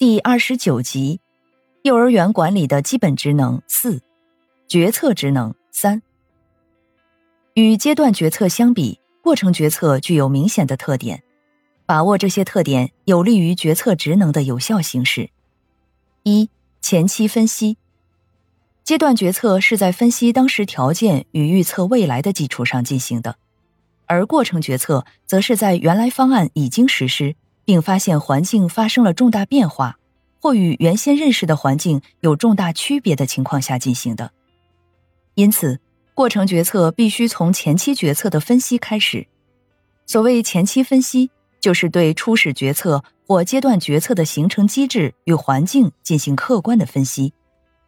第二十九集，幼儿园管理的基本职能四，决策职能三。与阶段决策相比，过程决策具有明显的特点。把握这些特点，有利于决策职能的有效行使。一、前期分析。阶段决策是在分析当时条件与预测未来的基础上进行的，而过程决策则是在原来方案已经实施。并发现环境发生了重大变化，或与原先认识的环境有重大区别的情况下进行的。因此，过程决策必须从前期决策的分析开始。所谓前期分析，就是对初始决策或阶段决策的形成机制与环境进行客观的分析，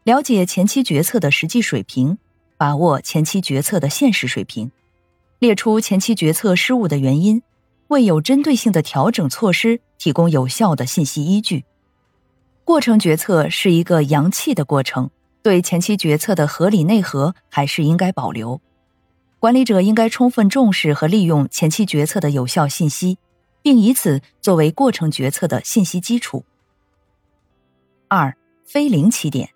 了解前期决策的实际水平，把握前期决策的现实水平，列出前期决策失误的原因。为有针对性的调整措施提供有效的信息依据。过程决策是一个阳气的过程，对前期决策的合理内核还是应该保留。管理者应该充分重视和利用前期决策的有效信息，并以此作为过程决策的信息基础。二、非零起点。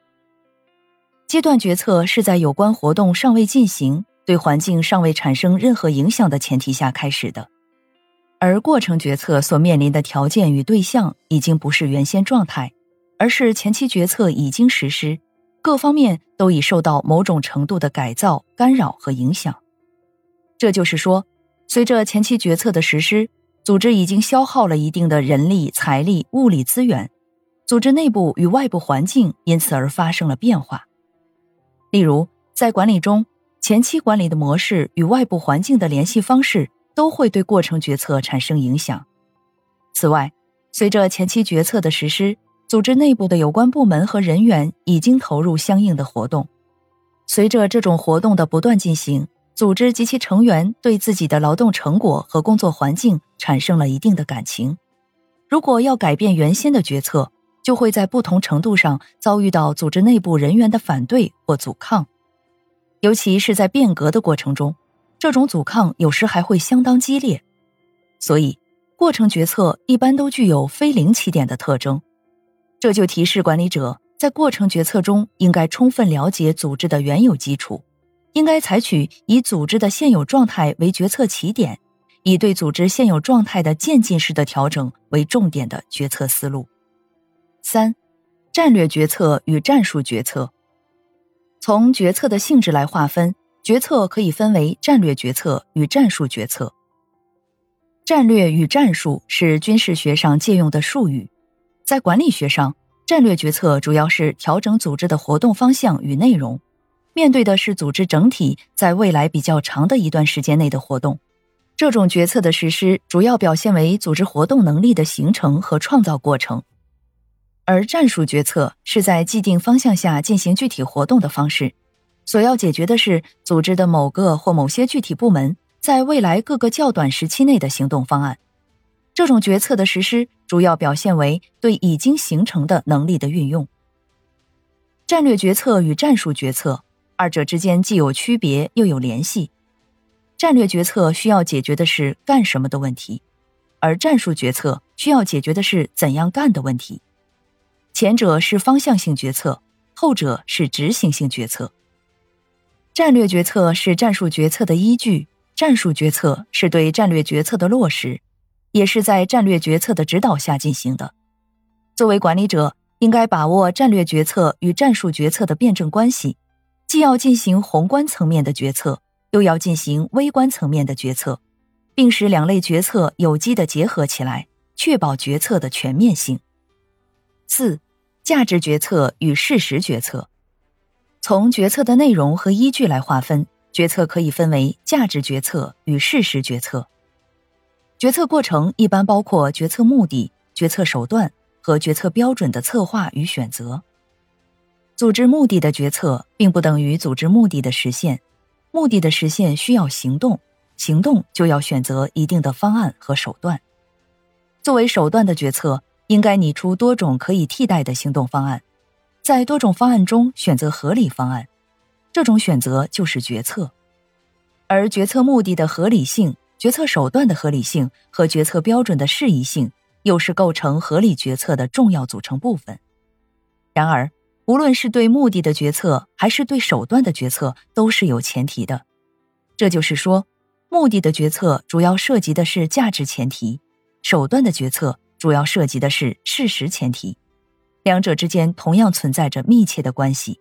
阶段决策是在有关活动尚未进行、对环境尚未产生任何影响的前提下开始的。而过程决策所面临的条件与对象已经不是原先状态，而是前期决策已经实施，各方面都已受到某种程度的改造、干扰和影响。这就是说，随着前期决策的实施，组织已经消耗了一定的人力、财力、物力资源，组织内部与外部环境因此而发生了变化。例如，在管理中，前期管理的模式与外部环境的联系方式。都会对过程决策产生影响。此外，随着前期决策的实施，组织内部的有关部门和人员已经投入相应的活动。随着这种活动的不断进行，组织及其成员对自己的劳动成果和工作环境产生了一定的感情。如果要改变原先的决策，就会在不同程度上遭遇到组织内部人员的反对或阻抗，尤其是在变革的过程中。这种阻抗有时还会相当激烈，所以过程决策一般都具有非零起点的特征。这就提示管理者在过程决策中应该充分了解组织的原有基础，应该采取以组织的现有状态为决策起点，以对组织现有状态的渐进式的调整为重点的决策思路。三、战略决策与战术决策，从决策的性质来划分。决策可以分为战略决策与战术决策。战略与战术是军事学上借用的术语，在管理学上，战略决策主要是调整组织的活动方向与内容，面对的是组织整体在未来比较长的一段时间内的活动。这种决策的实施主要表现为组织活动能力的形成和创造过程，而战术决策是在既定方向下进行具体活动的方式。所要解决的是组织的某个或某些具体部门在未来各个较短时期内的行动方案。这种决策的实施主要表现为对已经形成的能力的运用。战略决策与战术决策二者之间既有区别又有联系。战略决策需要解决的是干什么的问题，而战术决策需要解决的是怎样干的问题。前者是方向性决策，后者是执行性决策。战略决策是战术决策的依据，战术决策是对战略决策的落实，也是在战略决策的指导下进行的。作为管理者，应该把握战略决策与战术决策的辩证关系，既要进行宏观层面的决策，又要进行微观层面的决策，并使两类决策有机的结合起来，确保决策的全面性。四、价值决策与事实决策。从决策的内容和依据来划分，决策可以分为价值决策与事实决策。决策过程一般包括决策目的、决策手段和决策标准的策划与选择。组织目的的决策并不等于组织目的的实现，目的的实现需要行动，行动就要选择一定的方案和手段。作为手段的决策，应该拟出多种可以替代的行动方案，在多种方案中选择合理方案，这种选择就是决策。而决策目的的合理性、决策手段的合理性和决策标准的适宜性，又是构成合理决策的重要组成部分。然而，无论是对目的的决策，还是对手段的决策，都是有前提的。这就是说，目的的决策主要涉及的是价值前提。手段的决策主要涉及的是事实前提，两者之间同样存在着密切的关系。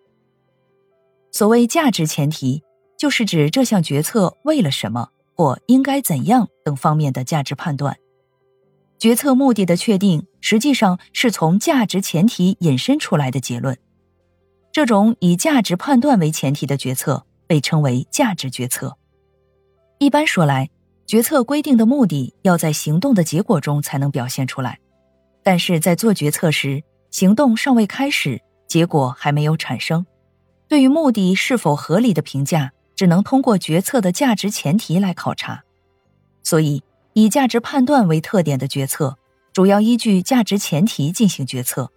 所谓价值前提，就是指这项决策为了什么或应该怎样等方面的价值判断。决策目的的确定，实际上是从价值前提引申出来的结论。这种以价值判断为前提的决策被称为价值决策。一般说来。决策规定的目的要在行动的结果中才能表现出来，但是在做决策时，行动尚未开始，结果还没有产生。对于目的是否合理的评价，只能通过决策的价值前提来考察。所以，以价值判断为特点的决策，主要依据价值前提进行决策，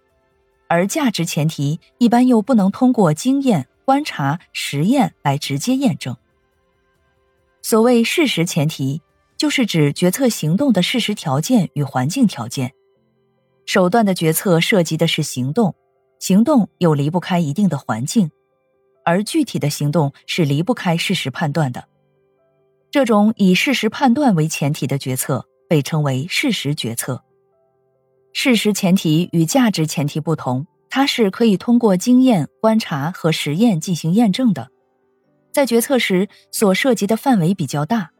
而价值前提一般又不能通过经验、观察、实验来直接验证。所谓事实前提，就是指决策行动的事实条件与环境条件。手段的决策涉及的是行动，行动又离不开一定的环境，而具体的行动是离不开事实判断的。这种以事实判断为前提的决策被称为事实决策。事实前提与价值前提不同，它是可以通过经验、观察和实验进行验证的。在决策时，所涉及的范围比较大，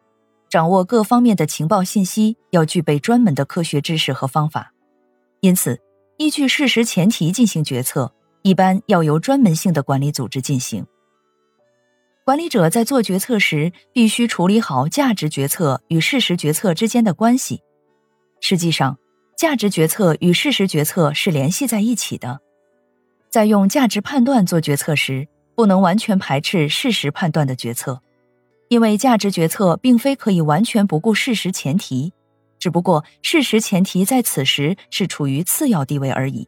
掌握各方面的情报信息要具备专门的科学知识和方法，因此，依据事实前提进行决策，一般要由专门性的管理组织进行。管理者在做决策时，必须处理好价值决策与事实决策之间的关系。实际上，价值决策与事实决策是联系在一起的。在用价值判断做决策时，不能完全排斥事实判断的决策，因为价值决策并非可以完全不顾事实前提，只不过事实前提在此时是处于次要地位而已。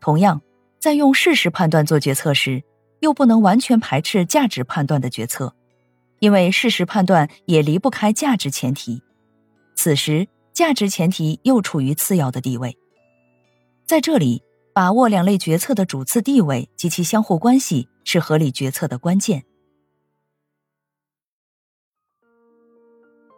同样，在用事实判断做决策时，又不能完全排斥价值判断的决策，因为事实判断也离不开价值前提，此时价值前提又处于次要的地位。在这里。把握两类决策的主次地位及其相互关系是合理决策的关键。